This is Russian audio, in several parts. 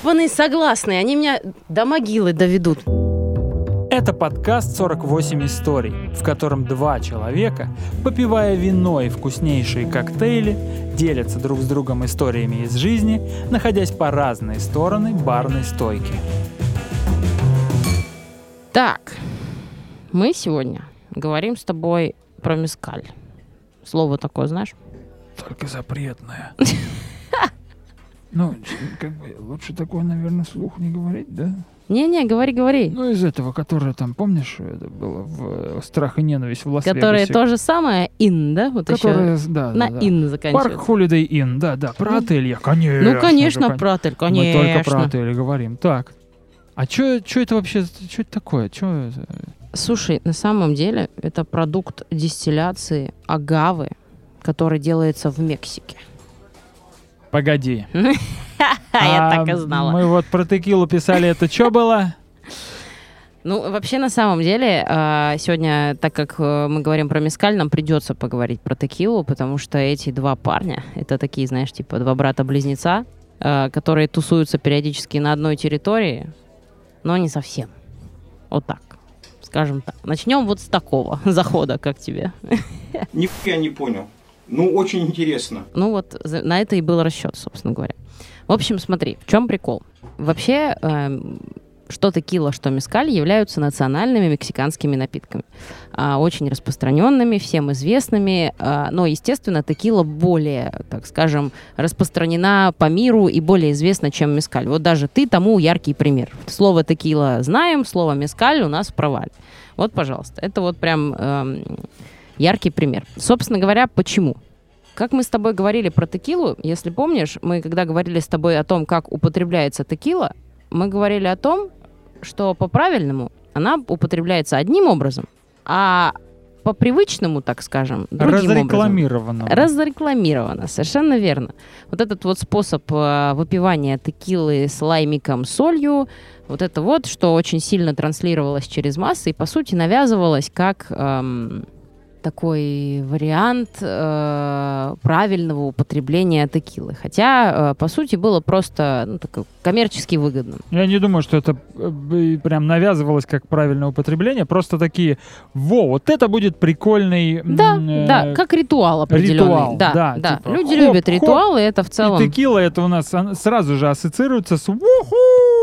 гребаные согласные, они меня до могилы доведут. Это подкаст «48 историй», в котором два человека, попивая вино и вкуснейшие коктейли, делятся друг с другом историями из жизни, находясь по разные стороны барной стойки. Так, мы сегодня говорим с тобой про мескаль. Слово такое, знаешь? Только запретное. Ну, как бы лучше такое, наверное, слух не говорить, да? Не-не, говори, говори. Ну, из этого, которое там, помнишь, это было в э, «Страх и ненависть» в Лас-Вегасе. Которое то же самое, ин, да? Вот Которое, еще да, на да, да. ин заканчивается. Парк Holiday Inn, да, да, про Ну, отель я, конечно. Ну, конечно, же, про отель, Мы конечно. только про отели говорим. Так, а что это вообще, что это такое? Чё это? Слушай, на самом деле это продукт дистилляции агавы, который делается в Мексике. Погоди. Я А так и знала. Мы вот про текилу писали, это что было? Ну, вообще, на самом деле, а, сегодня, так как э, мы говорим про мескаль, нам придется поговорить про текилу, потому что эти два парня, это такие, знаешь, типа два брата-близнеца, э, которые тусуются периодически на одной территории, но не совсем. Вот так, скажем так. Начнем вот с такого захода, как тебе. Нифига не понял. Ну, очень интересно. Ну вот на это и был расчет, собственно говоря. В общем, смотри, в чем прикол? Вообще, эм, что текила, что мескаль являются национальными мексиканскими напитками. А, очень распространенными, всем известными. а, но, естественно, текила более, так скажем, распространена по миру и более известна, чем мескаль. Вот даже ты тому яркий пример. Слово текила знаем, слово мескаль у нас в провале. Вот, пожалуйста. Это вот прям эм, яркий пример. Собственно говоря, почему? Как мы с тобой говорили про текилу, если помнишь, мы когда говорили с тобой о том, как употребляется текила, мы говорили о том, что по-правильному она употребляется одним образом, а по привычному, так скажем, другим образом. Разрекламировано. Разрекламировано, совершенно верно. Вот этот вот способ э, выпивания текилы с лаймиком, солью, вот это вот, что очень сильно транслировалось через массы и, по сути, навязывалось как эм, такой вариант э, правильного употребления текилы. Хотя, э, по сути, было просто ну, такое коммерчески выгодно. Я не думаю, что это э, прям навязывалось как правильное употребление. Просто такие, во, вот это будет прикольный... Да, э, да, как ритуал определенный. ритуал, да, да, да. типа Люди хоп, любят хоп, ритуалы, это в И целом... текила это у нас сразу же ассоциируется с «Уху!»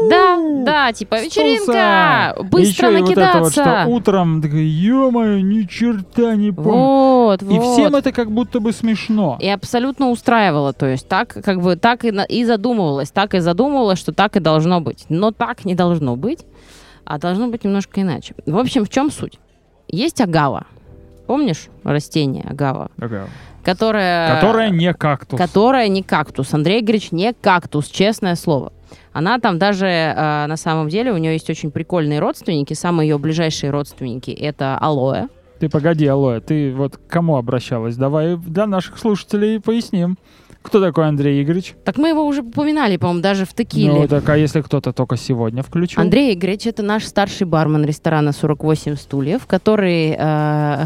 Да, да, типа вечеринка, тусом. быстро Еще и вот это вот, что накидаться. утром, ё-моё, ни черта не помню. Вот, И вот. всем это как будто бы смешно. И абсолютно устраивало, то есть так как бы так и, и задумывалась, так и задумывалась, что так и должно быть. Но так не должно быть, а должно быть немножко иначе. В общем, в чем суть? Есть агава. Помнишь растение агава? Такая, Которое... Которая не кактус. Которая не кактус. Андрей Игоревич не кактус, честное слово. Она там даже, э, на самом деле, у нее есть очень прикольные родственники. Самые ее ближайшие родственники — это алоэ. Ты погоди, Алоэ, ты вот к кому обращалась? Давай для наших слушателей поясним. Кто такой Андрей Игоревич? Так мы его уже упоминали, по-моему, даже в текиле. Ну, так а если кто-то только сегодня включил? Андрей Игоревич это наш старший бармен ресторана 48 стульев, который э,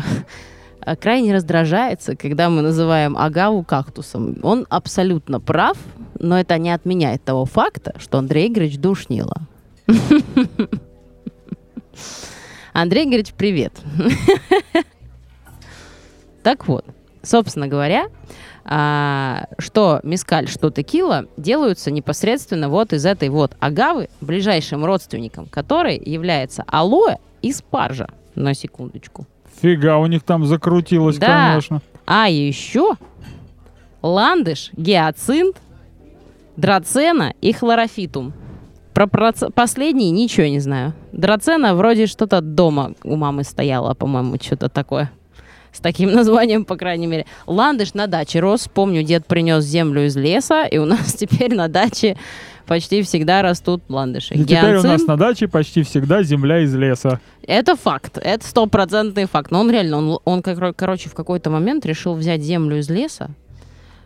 крайне раздражается, когда мы называем агаву кактусом. Он абсолютно прав, но это не отменяет того факта, что Андрей Игоревич душнило. Андрей Игоревич, привет. Так вот, собственно говоря, а, что мискаль, что текила делаются непосредственно вот из этой вот агавы, ближайшим родственником которой является алоэ и спаржа. На секундочку. Фига, у них там закрутилось, Да. конечно. А еще ландыш, гиацинт, драцена и хлорофитум. Про проц- последний ничего не знаю. Драцена вроде что-то дома у мамы стояла, по-моему, что-то такое. С таким названием, по крайней мере. Ландыш на даче рос. Помню, дед принес землю из леса, и у нас теперь на даче почти всегда растут ландыши. И теперь у нас на даче почти всегда земля из леса. это факт, это стопроцентный факт. Но он реально, он, он короче, в какой-то момент решил взять землю из леса,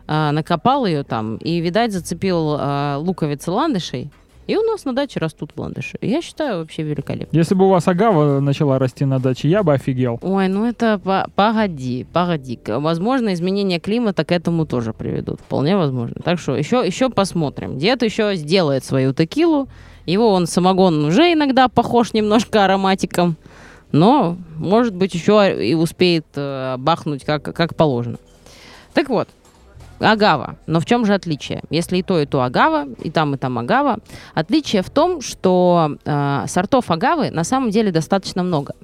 а, накопал ее там и, видать, зацепил а, луковицы ландышей И у нас на даче растут ландыши. Я считаю, вообще великолепно. Если бы у вас агава начала расти на даче, я бы офигел. Ой, ну это по- погоди, погоди. Возможно, изменения климата к этому тоже приведут. Вполне возможно. Так что еще, еще посмотрим. Дед еще сделает свою текилу. Его он самогон уже иногда похож немножко ароматиком. Но, может быть, еще и успеет э, бахнуть как, как положено. Так вот, агава. Но в чем же отличие? Если и то, и то агава, и там, и там агава. Отличие в том, что э, сортов агавы на самом деле достаточно много.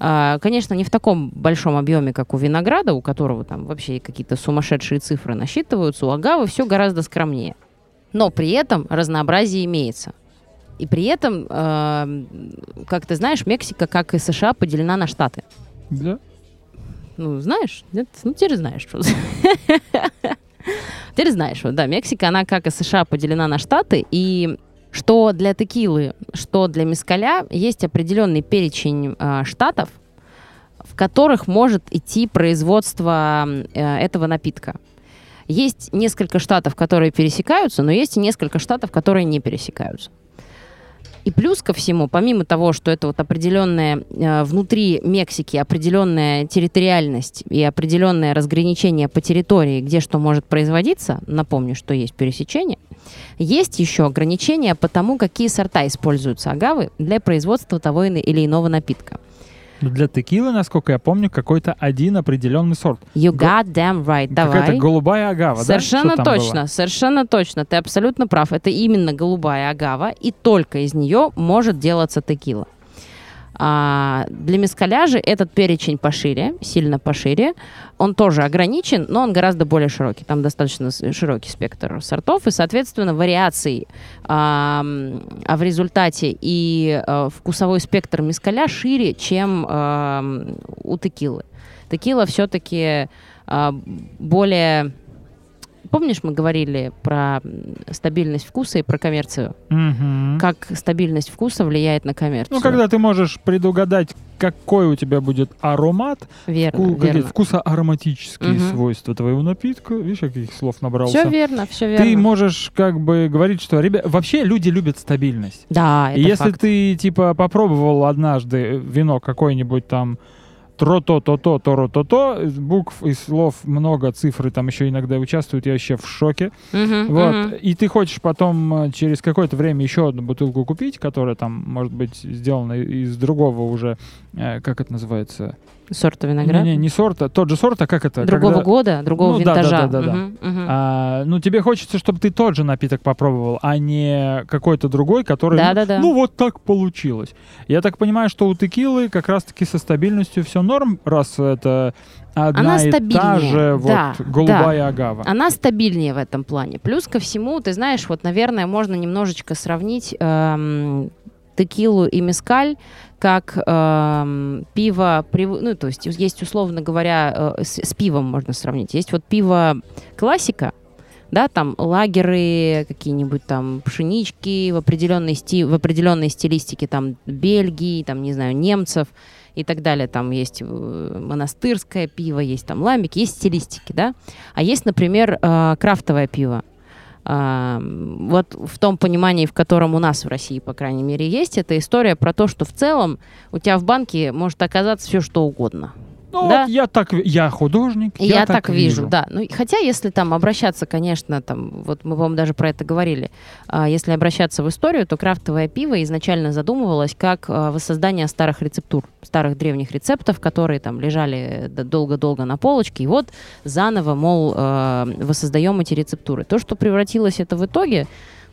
А, Конечно, не в таком большом объеме, как у винограда, у которого там вообще какие-то сумасшедшие цифры насчитываются. У агавы все гораздо скромнее. Но при этом разнообразие имеется. И при этом, э, как ты знаешь, Мексика, как и США, поделена на штаты. Да? Ну, знаешь? Нет? Ну, теперь знаешь. что. Теперь знаешь, вот, да, Мексика, она, как и США, поделена на штаты, и что для текилы, что для мескаля есть определенный перечень э, штатов, в которых может идти производство э, этого напитка. Есть несколько штатов, которые пересекаются, но есть и несколько штатов, которые не пересекаются. И плюс ко всему, помимо того, что это вот определенная э, внутри Мексики определенная территориальность и определенное разграничение по территории, где что может производиться, напомню, что есть пересечение, есть еще ограничения по тому, какие сорта используются агавы для производства того или иного напитка. Для текилы, насколько я помню, какой-то один определенный сорт. You got damn right, Какая-то давай. голубая агава, да? Совершенно там точно, было? совершенно точно. Ты абсолютно прав. Это именно голубая агава, и только из нее может делаться текила. А, для мескаля же этот перечень пошире, сильно пошире. Он тоже ограничен, но он гораздо более широкий. Там достаточно широкий спектр сортов, и, соответственно, вариаций а, а в результате и э, вкусовой спектр мескаля шире, чем а, у текилы. Текила все-таки более... Помнишь, мы говорили про стабильность вкуса и про коммерцию? Мгм. Как стабильность вкуса влияет на коммерцию? Ну, когда ты можешь предугадать, какой у тебя будет аромат, Верно, вку- верно. вкусоароматические Мгм. свойства твоего напитка. Видишь, каких слов набрался? Все верно, все верно. Ты можешь как бы говорить, что ребят, вообще люди любят стабильность. Да, это И если факт. ты типа попробовал однажды вино какое-нибудь там тро-то-то-то, торо-то-то, букв и слов много, цифры там еще иногда участвуют, я вообще в шоке. Мгм, Вот. мгм. И ты хочешь потом э, через какое-то время еще одну бутылку купить, которая там может быть сделана из другого уже, э, как это называется? Сорта винограда. Не, не, не сорта, тот же сорт, а как это? Другого Когда- года, другого Ну, да, да, винтажа. да, да, да. Мгм, мгм. А, ну, тебе хочется, чтобы ты тот же напиток попробовал, а не какой-то другой, который... Да, ну, да, да. ну, вот так получилось. Я так понимаю, что у текилы как раз-таки со стабильностью все норм, раз это одна Она и та стабильнее, же вот да, голубая агава. Она стабильнее в этом плане. Плюс ко всему, ты знаешь, вот, наверное, можно немножечко сравнить эм, текилу и мескаль как эм, пиво, ну, то есть есть, условно говоря, э, с, с пивом можно сравнить. Есть вот пиво классика, да, там лагеры, какие-нибудь там пшенички в определенной, сти- в определенной стилистике, там Бельгии, там, не знаю, немцев и так далее. Там есть э, монастырское пиво, есть там ламбики, есть стилистики, да. А есть, например, э, крафтовое пиво. Вот в том понимании, в котором у нас в России, по крайней мере, есть, это история про то, что в целом у тебя в банке может оказаться все что угодно. Ну, да. вот я так... Я художник, И Я, так вижу, да. Ну, хотя, если там обращаться, конечно, там, вот мы, по-моему, даже про это говорили, а, если обращаться в историю, то крафтовое пиво изначально задумывалось как а, воссоздание старых рецептур, старых древних рецептов, которые там лежали долго-долго на полочке, и вот заново, мол, а, воссоздаем эти рецептуры. То, что превратилось это в итоге,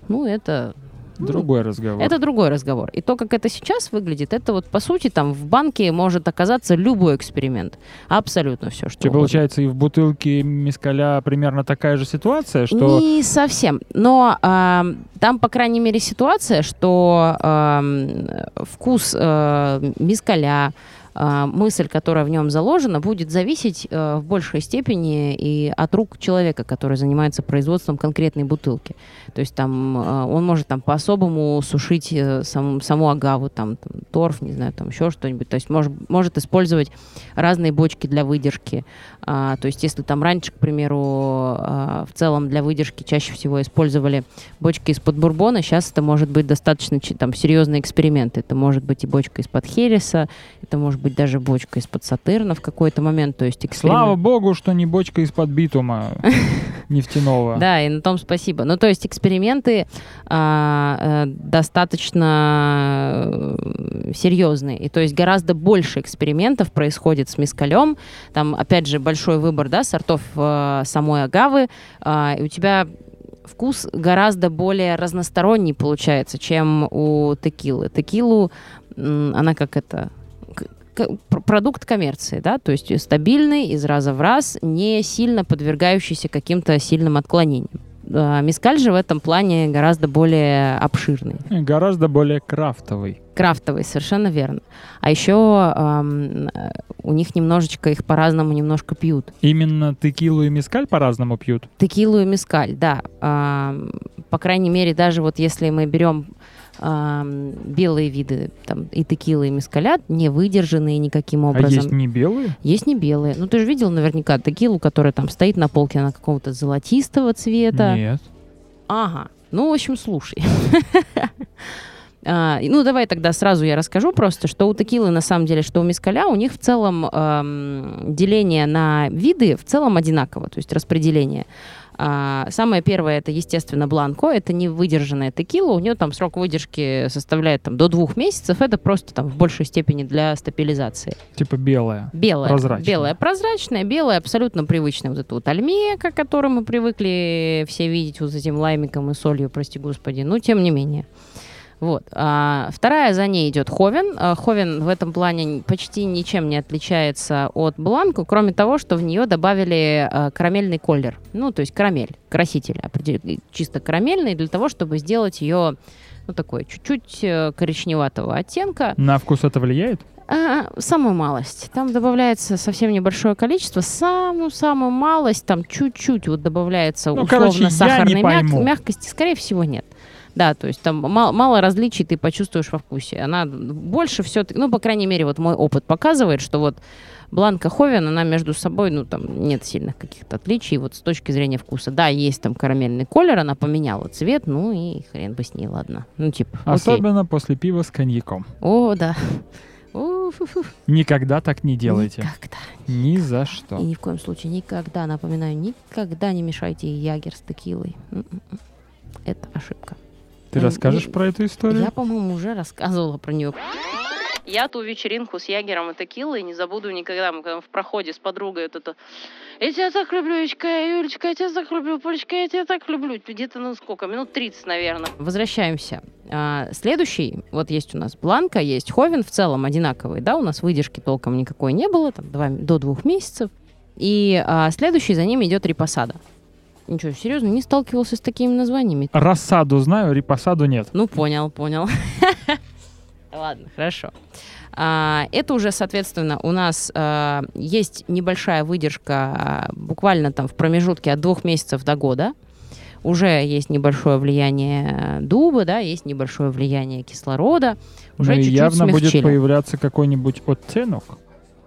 ну, это Другой разговор. это другой разговор. И то, как это сейчас выглядит, это вот по сути там в банке может оказаться любой эксперимент. Абсолютно все, что Тебе, угодно. получается, и в бутылке мискаля примерно такая же ситуация, что... Не совсем. Но ам, там, по крайней мере, ситуация, что ам, вкус э, мискаля, мысль, которая в нем заложена, будет зависеть э, в большей степени и от рук человека, который занимается производством конкретной бутылки. То есть там э, он может там по-особому сушить э, сам, саму агаву, там, там торф, не знаю, там еще что-нибудь. То есть может, может использовать разные бочки для выдержки. А, то есть если там раньше, к примеру, а, в целом для выдержки чаще всего использовали бочки из-под бурбона, сейчас это может быть достаточно там серьезный эксперимент. Это может быть и бочка из-под хереса, это может быть даже бочка из-под сатерна в какой-то момент. То есть эксперимент... Слава богу, что не бочка из-под битума нефтяного. Да, и на том спасибо. Ну, то есть эксперименты а, э, достаточно э, серьезные. И то есть гораздо больше экспериментов происходит с мискалем. Там, опять же, большой выбор да, сортов э, самой агавы. И у тебя вкус гораздо более разносторонний получается, чем у текилы. Текилу, она как это продукт коммерции, да, то есть стабильный из раза в раз, не сильно подвергающийся каким-то сильным отклонениям. А, мискаль же в этом плане гораздо более обширный. Гораздо более крафтовый. Крафтовый, совершенно верно. А еще эм, у них немножечко их по-разному немножко пьют. Именно текилу и мискаль по-разному пьют? Текилу и мискаль, да. Эм, по крайней мере, даже вот если мы берем белые виды, там и текилы, и мескалят, не выдержанные никаким образом. А есть не белые? Есть не белые. Ну, ты же видел наверняка текилу, которая там стоит на полке, она какого-то золотистого цвета. Нет. Ага. Ну, в общем, слушай. А, ну, давай тогда сразу я расскажу просто, что у текилы, на самом деле, что у мискаля, у них в целом эм, деление на виды в целом одинаково, то есть распределение. А, самое первое это, естественно, бланко. Это не выдержанная текила. У нее там срок выдержки составляет там, до двух месяцев. Это просто там в большей степени для стабилизации. Типа белая. Белая. Прозрачная. Белая, прозрачная, белая, абсолютно привычная. Вот эта вот альмека, которую мы привыкли все видеть вот с этим лаймиком и солью, прости господи. Но тем не менее. Вот. А, вторая за ней идет Ховен. А, Ховен в этом плане почти ничем не отличается от Бланку, кроме того, что в нее добавили а, карамельный колер. Ну, то есть карамель, краситель, чисто карамельный, для того, чтобы сделать ее ну, такой чуть-чуть э, коричневатого оттенка. На вкус это влияет? А, самую малость. Там добавляется совсем небольшое количество. Самую-самую малость, там чуть-чуть вот добавляется ну, условно короче, сахарной мяг... мягкости. Скорее всего, нет. Да, то есть там мало, мало различий ты почувствуешь во вкусе. Она больше все, ну, по крайней мере, вот мой опыт показывает, что вот Бланка Ховен, она между собой, ну, там нет сильных каких-то отличий вот с точки зрения вкуса. Да, есть там карамельный колер, она поменяла цвет, ну и хрен бы с ней, ладно. Ну, типа, Особенно окей. после пива с коньяком. О, да. Никогда так не делайте. Никогда. Ни за что. И ни в коем случае никогда, напоминаю, никогда не мешайте ягер с текилой. М-м-м. Это ошибка. Ты расскажешь про эту историю? Я, по-моему, уже рассказывала про нее. Я ту вечеринку с Ягером и Текилой не забуду никогда. Мы когда в проходе с подругой вот это... Я тебя так люблю, Юлечка, Юлечка, я тебя так люблю, Полечка, я тебя так люблю. Где-то, ну сколько, минут 30, наверное. Возвращаемся. А, следующий, вот есть у нас Бланка, есть Ховен, в целом одинаковый, да, у нас выдержки толком никакой не было, там, два, до двух месяцев. И а, следующий за ним идет Рипосада. Ничего, серьезно, не сталкивался с такими названиями. Рассаду знаю, рипосаду нет. Ну, понял, понял. Ладно, хорошо. А, это уже, соответственно, у нас а, есть небольшая выдержка а, буквально там в промежутке от двух месяцев до года. Уже есть небольшое влияние дуба, да, есть небольшое влияние кислорода. Уже ну, чуть-чуть явно смягчили. будет появляться какой-нибудь оттенок.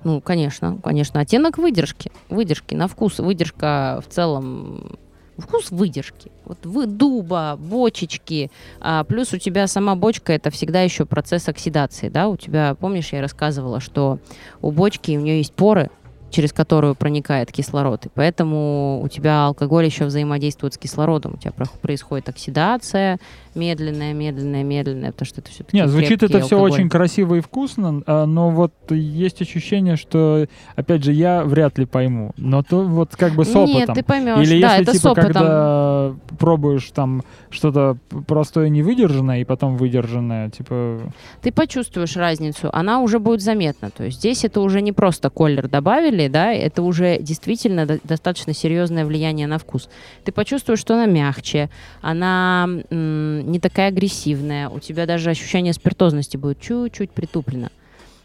Ну, конечно, конечно. Оттенок выдержки. Выдержки на вкус. Выдержка в целом вкус выдержки. Вот вы дуба, бочечки, а, плюс у тебя сама бочка это всегда еще процесс оксидации, да? У тебя, помнишь, я рассказывала, что у бочки у нее есть поры, через которую проникает кислород. И поэтому у тебя алкоголь еще взаимодействует с кислородом. У тебя происходит оксидация, медленная, медленная, медленная, потому что это все-таки Нет, звучит это все очень красиво и вкусно, а, но вот есть ощущение, что, опять же, я вряд ли пойму. Но то вот как бы с опытом. Нет, ты поймешь. Или да, если, это типа, с опытом. когда пробуешь там что-то простое невыдержанное и потом выдержанное, типа... Ты почувствуешь разницу, она уже будет заметна. То есть здесь это уже не просто колер добавили, да, это уже действительно достаточно серьезное влияние на вкус. Ты почувствуешь, что она мягче, она не такая агрессивная, у тебя даже ощущение спиртозности будет чуть-чуть притуплено.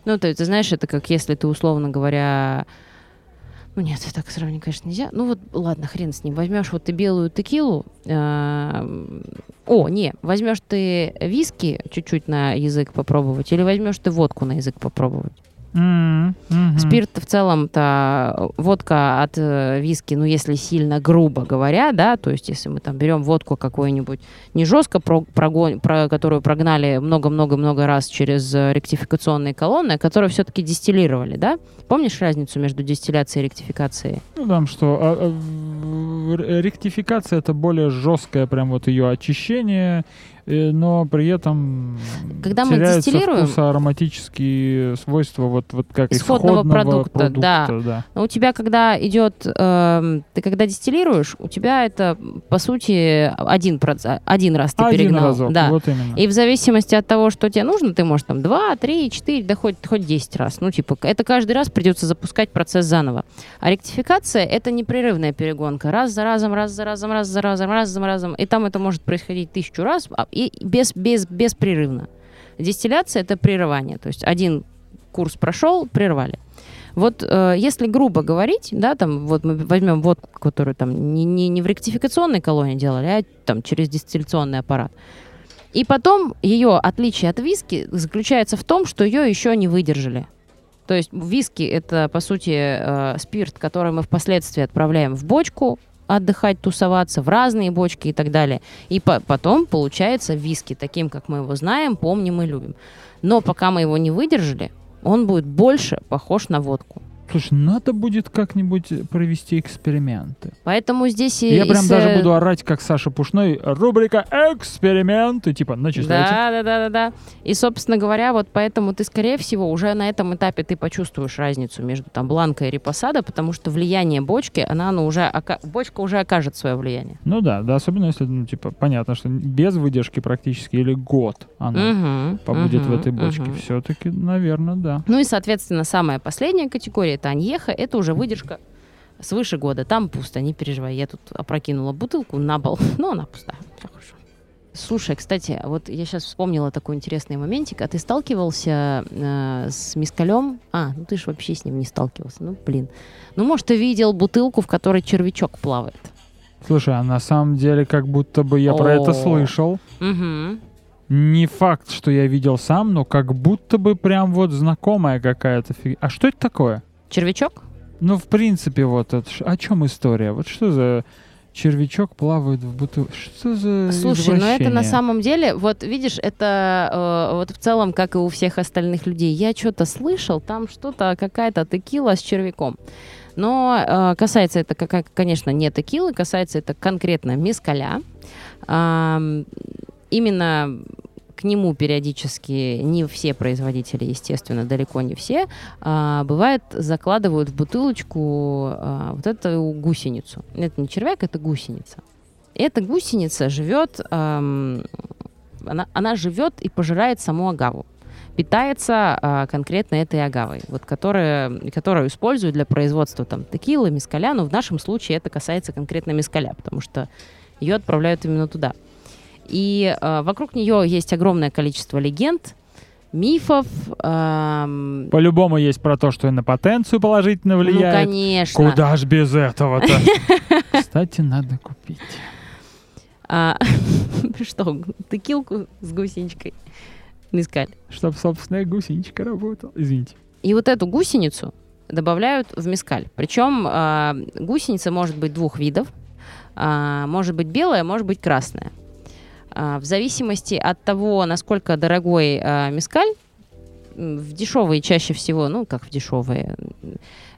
Ну, есть, ты знаешь, это как если ты, условно говоря, ну нет, так сравнить, конечно, нельзя. Ну вот, ладно, хрен с ним. Возьмешь вот ты белую текилу. э, О, не, возьмешь ты виски чуть-чуть на язык попробовать, или возьмешь ты водку на язык попробовать. М, мгм. Спирт в целом-то водка от э, виски, ну если сильно грубо говоря, да, то есть если мы там берем водку какую-нибудь не жестко, про, прогон- про которую прогнали много-много-много раз через э, ректификационные колонны, а которую все-таки дистиллировали, да? Помнишь разницу между дистилляцией и ректификацией? Ну там что, а, а, ректификация это более жесткое прям вот ее очищение, но при этом Когда мы дистиллируем- вкусоароматические свойства вот, вот как Исходного исходного продукта, да. да. Но у тебя, когда идет, эм, ты когда дистиллируешь, у тебя это, по сути, один, один раз ты Один перегнал. разок, да. вот именно. И в зависимости от того, что тебе нужно, ты можешь там 2, 3, 4, да хоть, хоть 10 раз. Ну, типа, это каждый раз придется запускать процесс заново. А ректификация — это непрерывная перегонка. Раз за разом, раз за разом, раз за разом, раз за разом. И там это может происходить тысячу раз, а- и без, без, беспрерывно. Дистилляция — это прерывание. То есть один курс прошел, прервали. Вот э, если грубо говорить, да, там вот мы возьмем водку, которую там не, не, не в ректификационной колонии делали, а там через дистилляционный аппарат. И потом ее отличие от виски заключается в том, что ее еще не выдержали. То есть виски это по сути э, спирт, который мы впоследствии отправляем в бочку отдыхать, тусоваться, в разные бочки и так далее. И по- потом получается виски таким, как мы его знаем, помним и любим. Но пока мы его не выдержали, он будет больше похож на водку. Слушай, надо будет как-нибудь провести эксперименты. Поэтому здесь и... Я прям даже э, буду орать, как Саша Пушной. Рубрика «Эксперименты». Типа, начисляйте. Да, да, да, да, да. И, собственно говоря, вот поэтому ты, скорее всего, уже на этом этапе ты почувствуешь разницу между там бланкой и репосадо, потому что влияние бочки, она, ну, уже, ока- бочка уже окажет свое влияние. Ну да, да, особенно если, ну, типа, понятно, что без выдержки практически или год она Мгм, побудет в мгм, этой бочке. мгм. Все-таки, наверное, да. Ну и, соответственно, самая последняя категория это аньеха, это уже выдержка свыше года. Там пусто, не переживай. Я тут опрокинула бутылку на пол, но она пустая. Всё хорошо. Слушай, кстати, вот я сейчас вспомнила такой интересный моментик. А ты сталкивался э, с мискалем? А, ну ты же вообще с ним не сталкивался. Ну, блин. Ну, может, ты видел бутылку, в которой червячок плавает? Слушай, а на самом деле, как будто бы я про это слышал. Угу. Не факт, что я видел сам, но как будто бы прям вот знакомая какая-то фигня. А что это такое? Червячок? Ну, в принципе, вот это, о чем история? Вот что за червячок плавает в бутылке? Что за Слушай, ну это на самом деле, вот видишь, это э, вот в целом, как и у всех остальных людей. Я что-то слышал, там что-то, какая-то текила с червяком. Но э, касается это, как- конечно, не текилы, касается это конкретно мескаля. Ам, именно к нему периодически не все производители, естественно, далеко не все, а, бывает закладывают в бутылочку а, вот эту гусеницу. Это не червяк, это гусеница. Эта гусеница живет, ам, она, она живет и пожирает саму агаву. Питается а, конкретно этой агавой, вот, которая, которую используют для производства там, текилы, мискаля. Но в нашем случае это касается конкретно мискаля, потому что ее отправляют именно туда. И а, вокруг нее есть огромное количество легенд, мифов. ам, По-любому есть про то, что и на потенцию положительно ну, влияет. конечно. Куда ж без этого-то? Кстати, надо купить. А, что, текилку с гусеничкой? Мискаль. Чтоб собственная гусеничка работала. Извините. И вот эту гусеницу добавляют в мискаль. Причем а, гусеница может быть двух видов. А, может быть белая, может быть красная. А, в зависимости от того, насколько дорогой а, мискаль, в дешевые чаще всего, ну как в дешевые,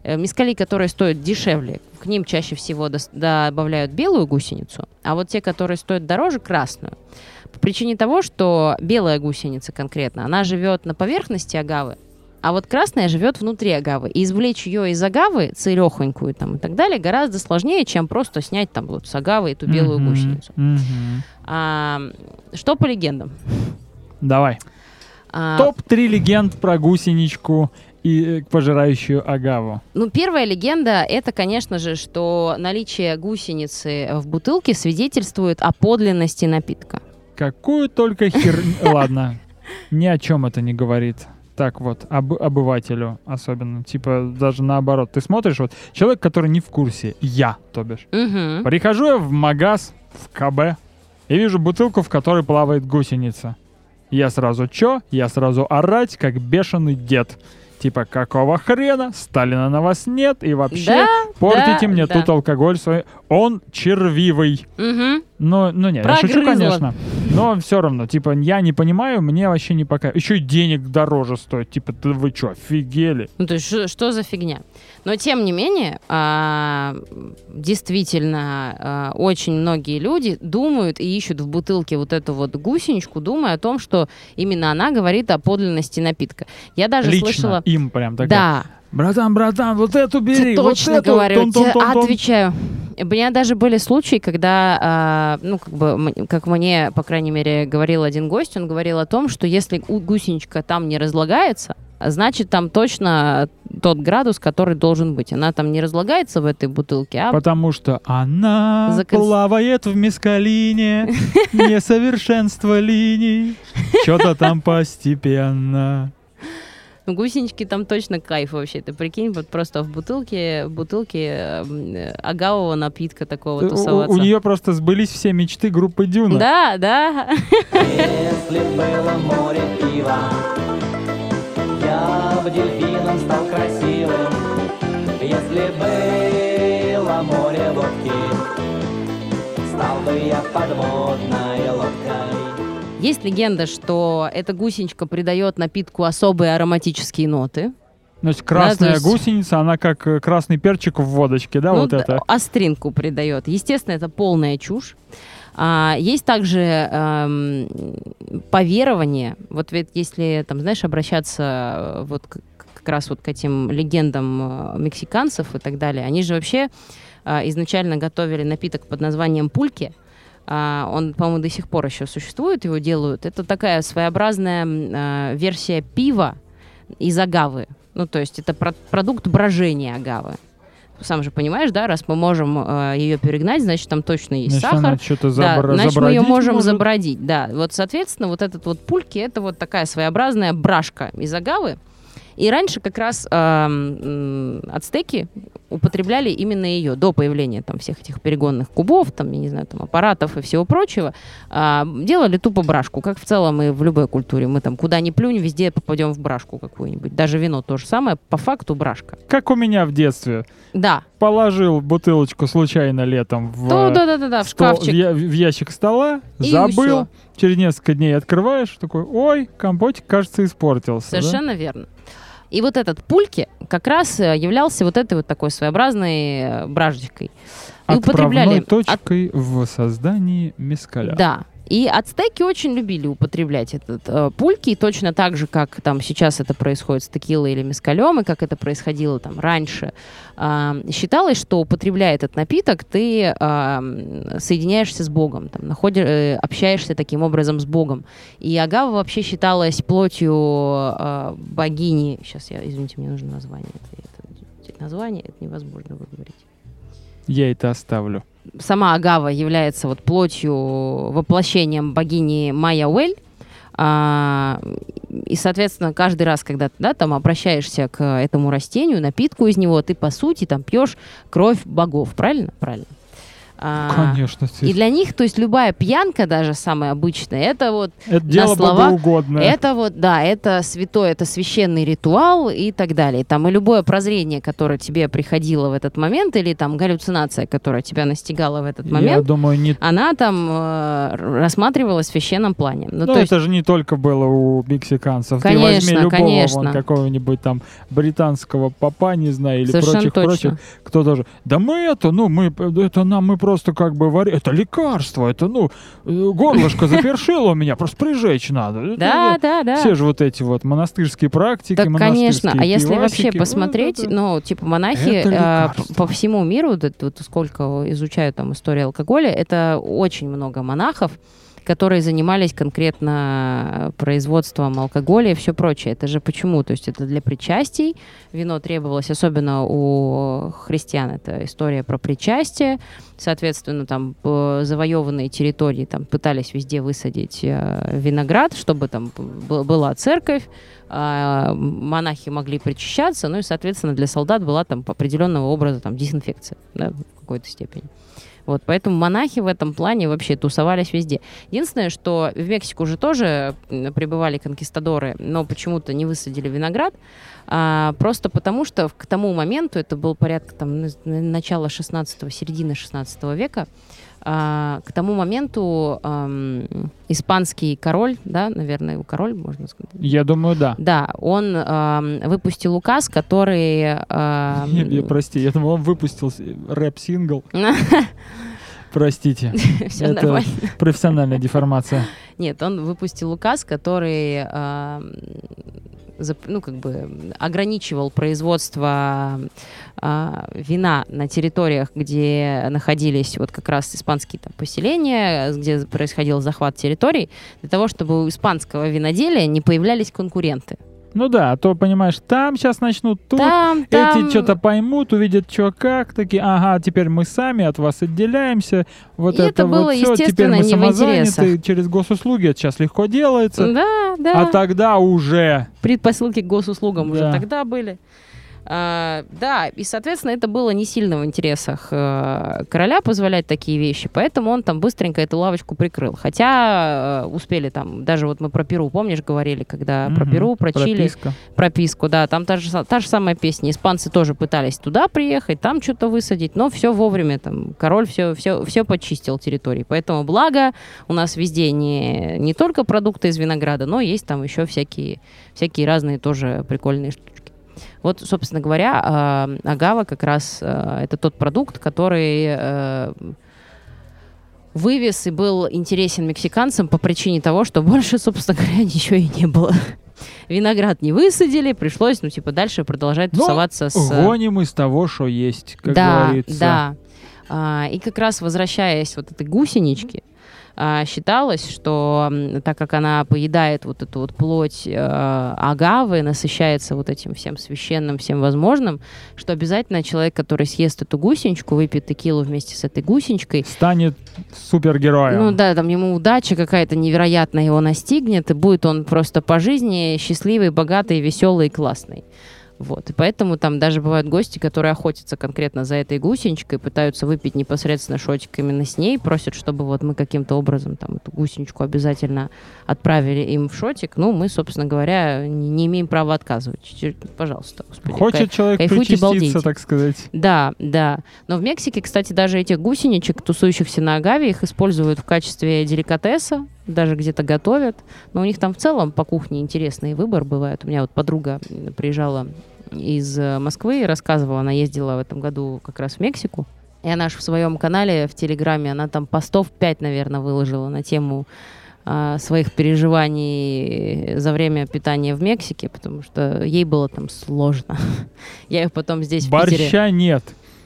э, мискали, которые стоят дешевле, к ним чаще всего добавляют белую гусеницу, а вот те, которые стоят дороже, красную. По причине того, что белая гусеница конкретно, она живет на поверхности агавы, а вот красная живет внутри агавы. И извлечь ее из агавы, целехонькую там и так далее, гораздо сложнее, чем просто снять там вот с агавы эту белую Мгм, гусеницу. мгм. А, что по легендам? Давай. А, Топ-3 легенд про гусеничку и э, пожирающую агаву. Ну, первая легенда это, конечно же, что наличие гусеницы в бутылке свидетельствует о подлинности напитка. Какую только хер... Ладно. Ни о чем это не говорит. Так вот, об, обывателю особенно, типа даже наоборот, ты смотришь, вот человек, который не в курсе, я, то бишь, Мгм. прихожу я в магаз, в КБ, и вижу бутылку, в которой плавает гусеница. Я сразу чё? Я сразу орать, как бешеный дед. Типа, какого хрена? Сталина на вас нет, и вообще Да, портите да, мне да. тут алкоголь свой. Он червивый. Мгм. Ну, ну не, я шучу, Прогрызла. конечно. Но все равно, типа, я не понимаю, мне вообще не пока. Еще и денег дороже стоит. Типа, ты вы что, офигели? Ну, то есть, что, что за фигня? Но, тем не менее, а, действительно, а, очень многие люди думают и ищут в бутылке вот эту вот гусеничку, думая о том, что именно она говорит о подлинности напитка. Я даже Лично слышала... им прям такая. Да, Братан, братан, вот эту бери, Тебе вот точно эту, говорю, тебе тон-тон-тон-тон». отвечаю. У меня даже были случаи, когда, а, ну, как бы, как мне, по крайней мере, говорил один гость, он говорил о том, что если гусеничка там не разлагается, значит, там точно тот градус, который должен быть. Она там не разлагается в этой бутылке, а Потому что она Закон- плавает в мискалине, несовершенство линий, что-то там постепенно. Ну, гусенички там точно кайф вообще. Ты прикинь, вот просто в бутылке, в бутылке э, агавового напитка такого У, тусоваться. нее просто сбылись все мечты группы Дюна. Да, да. Если было море пива, я бы дельфином стал красивым. Если было море водки, стал бы я подводной лодкой. Есть легенда, что эта гусеничка придает напитку особые ароматические ноты. То есть красная то есть- гусеница, она как э, красный перчик в водочке, да, Ну, вот это. Остринку придает. Естественно, это полная чушь. А, есть также эм, поверование. Вот ведь если, там, знаешь, обращаться э, вот к- как раз вот к этим легендам э, мексиканцев и так далее, они же вообще э, изначально готовили напиток под названием пульки. А, он, по-моему, до сих пор еще существует, его делают. Это такая своеобразная э, версия пива из агавы. Ну, то есть это про- продукт брожения агавы. Сам же понимаешь, да, раз мы можем ее перегнать, значит, там точно есть Значит, сахар. она что-то Да, значит, мы ее можем может. забродить. Да, вот, соответственно, вот этот вот пульки, это вот такая своеобразная брашка из агавы. И раньше как раз м, ацтеки употребляли именно ее до появления там всех этих перегонных кубов, там, я не знаю, там аппаратов и всего прочего. А, делали тупо брашку, как в целом и в любой культуре. Мы там куда ни плюнь, везде попадем в брашку какую-нибудь. Даже вино то же самое, по факту брашка. Как у меня в детстве. Да, Положил бутылочку случайно летом в, э, да, да, да, да, в стол- шкафчик. в я- в ящик стола, И забыл. всё. Через несколько дней открываешь, такой, ой, компотик, кажется, испортился. да?» Совершенно верно. И вот этот пульки как раз э, являлся вот этой вот такой своеобразной э, бражечкой. И Отправной от- точкой в создании мескаля. Да. И ацтеки очень любили употреблять этот э, пульки, точно так же, как там сейчас это происходит с текилой или мескалем, и как это происходило там раньше. А, считалось, что употребляя этот напиток, ты м, соединяешься с Богом, там, находи- э, общаешься таким образом с Богом. И агава вообще считалась плотью а, богини. Сейчас я, извините, мне нужно название. Это, это название, это невозможно выговорить Я это оставлю. Сама Агава является вот плотью, воплощением богини Майя Уэль. А, и, соответственно, каждый раз, когда ты да, там обращаешься к этому растению, напитку из него, ты, по сути, там пьешь кровь богов. Правильно? Правильно. А, Конечно. и для них, то есть любая пьянка, даже самая обычная, это вот Это дело слова- богоугодное. это вот, да, это святой, это священный ритуал и так далее. Там и любое прозрение, которое тебе приходило в этот момент, или там галлюцинация, которая тебя настигала в этот Я момент, думаю, не... она там э, рассматривалась в священном плане. Ну, Ну, то есть, это же не только было у мексиканцев. Ты Конечно, возьми любого конечно. вон какого-нибудь там британского папа, не знаю, или совершенно прочих, точно. прочих, кто тоже. Да мы это, ну, мы, это нам, мы просто как бы варим. Это лекарство, это, ну, э, горлышко запершило у меня, просто прижечь надо. Да, да, да. Все же вот эти вот монастырские практики, Так, конечно. А если вообще посмотреть, ну, типа, монахи п- по всему миру, сколько изучаю там историю алкоголя, это очень много монахов, которые занимались конкретно производством алкоголя и все прочее. Это же почему? То есть это для причастий. Вино требовалось, особенно у христиан. Это история про причастие. Соответственно, там по завоеванные территории там пытались везде высадить э, виноград, чтобы там была церковь, а, монахи могли причащаться, ну и, соответственно, для солдат была там определенного образа там дезинфекция да, в какой-то степени. Вот, поэтому монахи в этом плане вообще тусовались везде. Единственное, что в Мексику уже тоже прибывали конкистадоры, но почему-то не высадили виноград, а, просто потому что к тому моменту, это был порядка там на- на- начала 16 середины 16 века, а, к тому моменту ам, испанский король, да, наверное, король, можно сказать, Я думаю, да. да, он ам, выпустил указ, который... ам, Я- прости, я думал, он выпустил рэп-сингл. Простите. Всё Это нормально. профессиональная деформация. Нет, он выпустил указ, который зап- ну, как бы ограничивал производство а, вина на территориях, где находились вот как раз испанские там, поселения, где происходил захват территорий, для того, чтобы у испанского виноделия не появлялись конкуренты. Ну да, а то, понимаешь, там сейчас начнут, тут Там, там... эти что-то поймут, увидят, что как, такие, ага, теперь мы сами от вас отделяемся, вот И это, это вот было, все, теперь мы самозаняты, через госуслуги это сейчас легко делается, Да, да. а тогда уже... предпосылки к госуслугам уже Да. тогда были. А, да, и, соответственно, это было не сильно в интересах э, короля позволять такие вещи, поэтому он там быстренько эту лавочку прикрыл. Хотя э, успели там, даже вот мы про Перу, помнишь, говорили, когда про Мгм, Перу, про Чили, прописка. прописку, да, там та же, та же самая песня. Испанцы тоже пытались туда приехать, там что-то высадить, но все вовремя, там, король все, все, все почистил территории. Поэтому благо у нас везде не, не только продукты из винограда, но есть там еще всякие, всякие разные тоже прикольные штучки. Вот, собственно говоря, а, агава как раз а, это тот продукт, который э, вывез и был интересен мексиканцам по причине того, что больше, собственно говоря, ничего и не было. Виноград не высадили, пришлось, ну, типа, дальше продолжать Ну, тусоваться с... Гоним из того, что есть, как да, говорится. да. А, и как раз возвращаясь вот этой гусеничке, считалось, что так как она поедает вот эту вот плоть э, агавы, насыщается вот этим всем священным, всем возможным, что обязательно человек, который съест эту гусеничку, выпьет текилу вместе с этой гусеничкой, Станет супергероем. ну да, там ему удача какая-то невероятная его настигнет, и будет он просто по жизни счастливый, богатый, веселый и классный. Вот. И поэтому там даже бывают гости, которые охотятся конкретно за этой гусеничкой, пытаются выпить непосредственно шотик именно с ней, просят, чтобы вот мы каким-то образом там эту гусеничку обязательно отправили им в шотик. Ну, мы, собственно говоря, не, не имеем права отказывать. Пожалуйста, господи. Хочет человек кайфуйте, причаститься, балдейте. так сказать. Да, да. Но в Мексике, кстати, даже этих гусеничек, тусующихся на агаве, их используют в качестве деликатеса, даже где-то готовят. Но у них там в целом по кухне интересный выбор бывает. У меня вот подруга приезжала из э, Москвы и рассказывала, она ездила в этом году как раз в Мексику. И она же в своем канале в Телеграме, она там постов 5, наверное, выложила на тему а, своих переживаний за время питания в Мексике, потому что ей было там сложно. Я их потом здесь в Питере... Борща нет,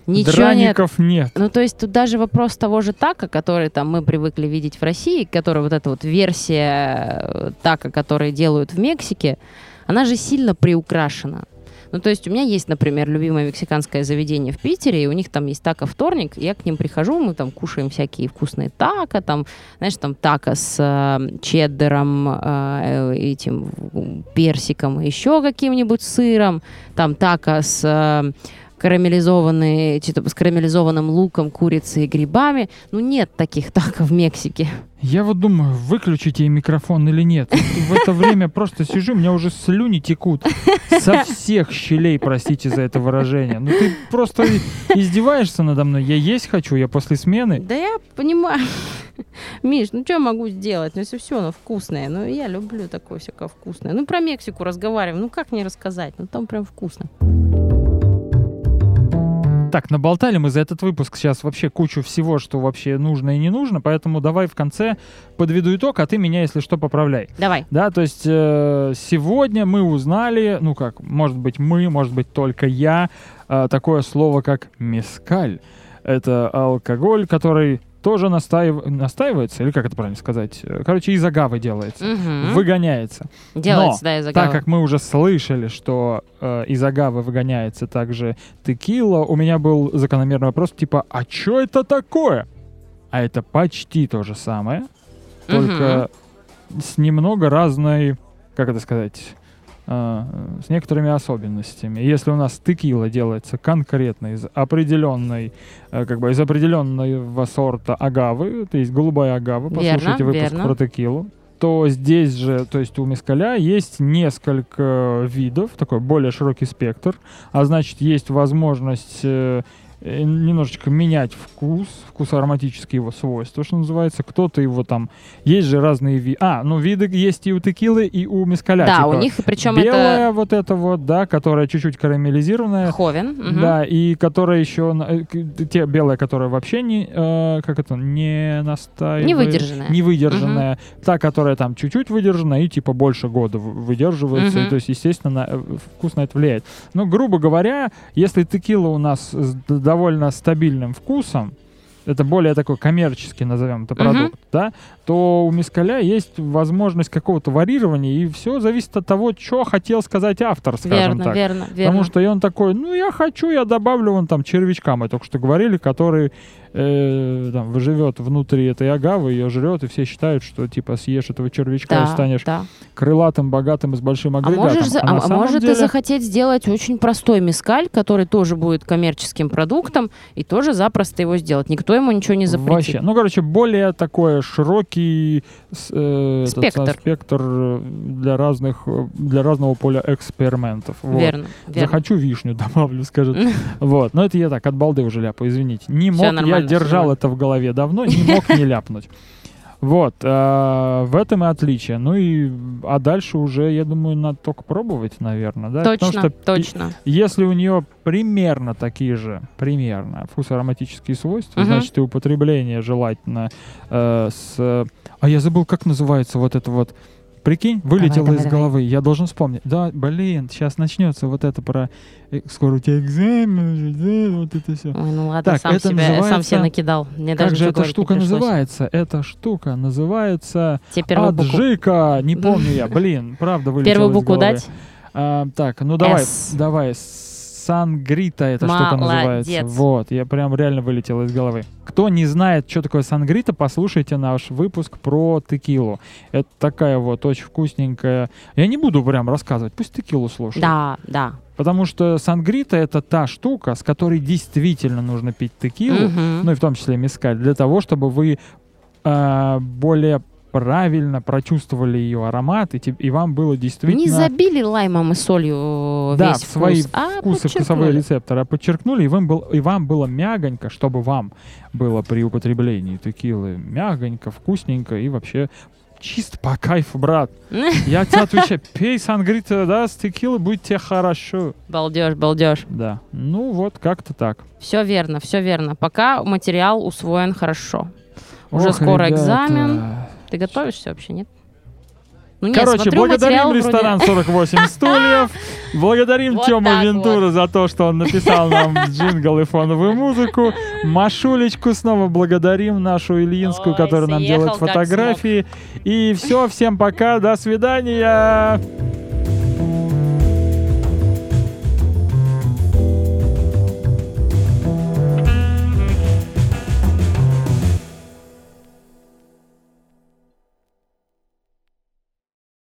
Ничего нет. драников нет. Ну, то есть тут даже вопрос того же така, который там мы привыкли видеть в России, который вот эта вот версия э, така, который делают в Мексике, она же сильно приукрашена. Ну, то есть у меня есть, например, любимое мексиканское заведение в Питере, и у них там есть тако вторник, я к ним прихожу, мы там кушаем всякие вкусные тако, там, знаешь, там тако с э, чеддером, э, этим персиком, еще каким-нибудь сыром, там тако с э, карамелизованные, что-то с карамелизованным луком, курицей и грибами. Ну, нет таких тако в Мексике. Я вот думаю, выключить ей микрофон или нет. В это время просто сижу, у меня уже слюни текут. Со всех щелей, простите за это выражение. Ну ты просто издеваешься надо мной. Я есть хочу, я после смены. Да я понимаю. Миш, ну что я могу сделать? Ну, если все, оно вкусное. Ну, я люблю такое всякое вкусное. Ну, про Мексику разговариваем. Ну, как не рассказать? Ну, там прям вкусно. Так, наболтали мы за этот выпуск сейчас вообще кучу всего, что вообще нужно и не нужно, поэтому давай в конце подведу итог, а ты меня, если что, поправляй. Давай. Да, то есть э, сегодня мы узнали, ну как, может быть мы, может быть только я, э, такое слово как мескаль. Это алкоголь, который тоже настаив... настаивается, или как это правильно сказать? Э, Короче, из агавы делается, Мгм. выгоняется. Делается, да, из Так агавы. как мы уже слышали, что э, из агавы выгоняется также текила, у меня был закономерный вопрос, типа, а что это такое? А это почти то же самое, только с немного разной, как это сказать, с некоторыми особенностями. Если у нас текила делается конкретно из определенной, э, как бы из определенного сорта агавы, то есть голубая агава, Верно, послушайте выпуск верно. про текилу, то здесь же, то есть у мескаля есть несколько видов, такой более широкий спектр, а значит есть возможность э, э, немножечко менять вкус, вкус ароматические его свойства, что называется. Кто-то его там... Есть же разные виды. А, ну виды есть и у текилы, и у мескаля. Да, типа у них, причем белая это вот эта вот, да, которая чуть-чуть карамелизированная. ховен. мгм. Да, и которая еще... э, Те белая, которая вообще не... э, как это? Не настаивает. Не выдержанная. Не выдержанная. Та, которая там чуть-чуть выдержана и типа больше года выдерживается. И, то есть, естественно, на, э, вкус на это влияет. Но, грубо говоря, если текила у нас довольно стабильным вкусом, это более такой коммерческий, назовем это, продукт, да, то у мискаля есть возможность какого-то варьирования, и все зависит от того, что хотел сказать автор, скажем Верно, так. верно, верно. Потому что и он такой, ну я хочу, я добавлю вон там червячка, мы только что говорили, который э, там живет внутри этой агавы, ее жрет, и все считают, что типа съешь этого червячка и да, станешь да. крылатым, богатым и с большим А агрегатом. можешь, за- на а, а самом может деле- и захотеть сделать очень простой мискаль, который тоже будет коммерческим продуктом, и тоже запросто его сделать. Никто ему ничего не запретит. Вообще, ну, короче, более такой широкий с- э, этот Спектр. самый спектр э, для разных, э, для разного поля экспериментов. Вот. Верно, верно. Захочу вишню добавлю, скажет. Вот, но это я так от балды уже ляпаю, извините. Не мог, я держал это в голове давно, не мог не ляпнуть. Вот, э, в этом и отличие. Ну и, а дальше уже, я думаю, надо только пробовать, наверное, да? Потому Точно, что точно. если у нее примерно такие же, примерно, вкусоароматические свойства, Мгм. значит и употребление желательно э, с... А я забыл, как называется вот это вот... Прикинь, вылетело давай, из давай. головы. Я должен вспомнить. Да, блин, сейчас начнется вот это про... э, Скоро у тебя экзамен, вот это все. Ой, ну ладно, Так, сам, это себя, сам называется- себе накидал. Мне Как даже же эта штука называется? Эта штука называется... Тебе букву. Аджика! Не помню я. Блин, правда вылетело Первую букву дать? А, так, ну давай, S. давай. Сангрита эта штука называется. Вот, я прям реально вылетел из головы. Кто не знает, что такое сангрита, послушайте наш выпуск про текилу. Это такая вот очень вкусненькая. Я не буду прям рассказывать, пусть текилу слушают. Да, да. Потому что сангрита это та штука, с которой действительно нужно пить текилу, Мгм. ну и в том числе мискаль, для того, чтобы вы а, более правильно прочувствовали ее аромат, и, и вам было действительно... Не забили лаймом и солью Да, весь свои вкус, а вкусы, вкусовые рецепторы, а подчеркнули, и вам, был, и вам было мягонько, чтобы вам было при употреблении текилы мягонько, вкусненько и вообще чисто по кайфу, брат. Я тебе отвечаю, пей сангрита, да, с текилой, будет тебе хорошо. Балдеж, балдеж. Да, ну вот как-то так. Все верно, все верно. Пока материал усвоен хорошо. Уже Ох, скоро ребята. экзамен. Ты готовишься вообще, нет? Ну, нет, Короче, благодарим материал вроде- ресторан 48 стульев. Благодарим Вот Тему Вентура за то, что он написал нам джингл и фоновую музыку. Машулечку снова благодарим, нашу Ильинскую, Ой, которая нам делает фотографии. И все, всем пока, до свидания.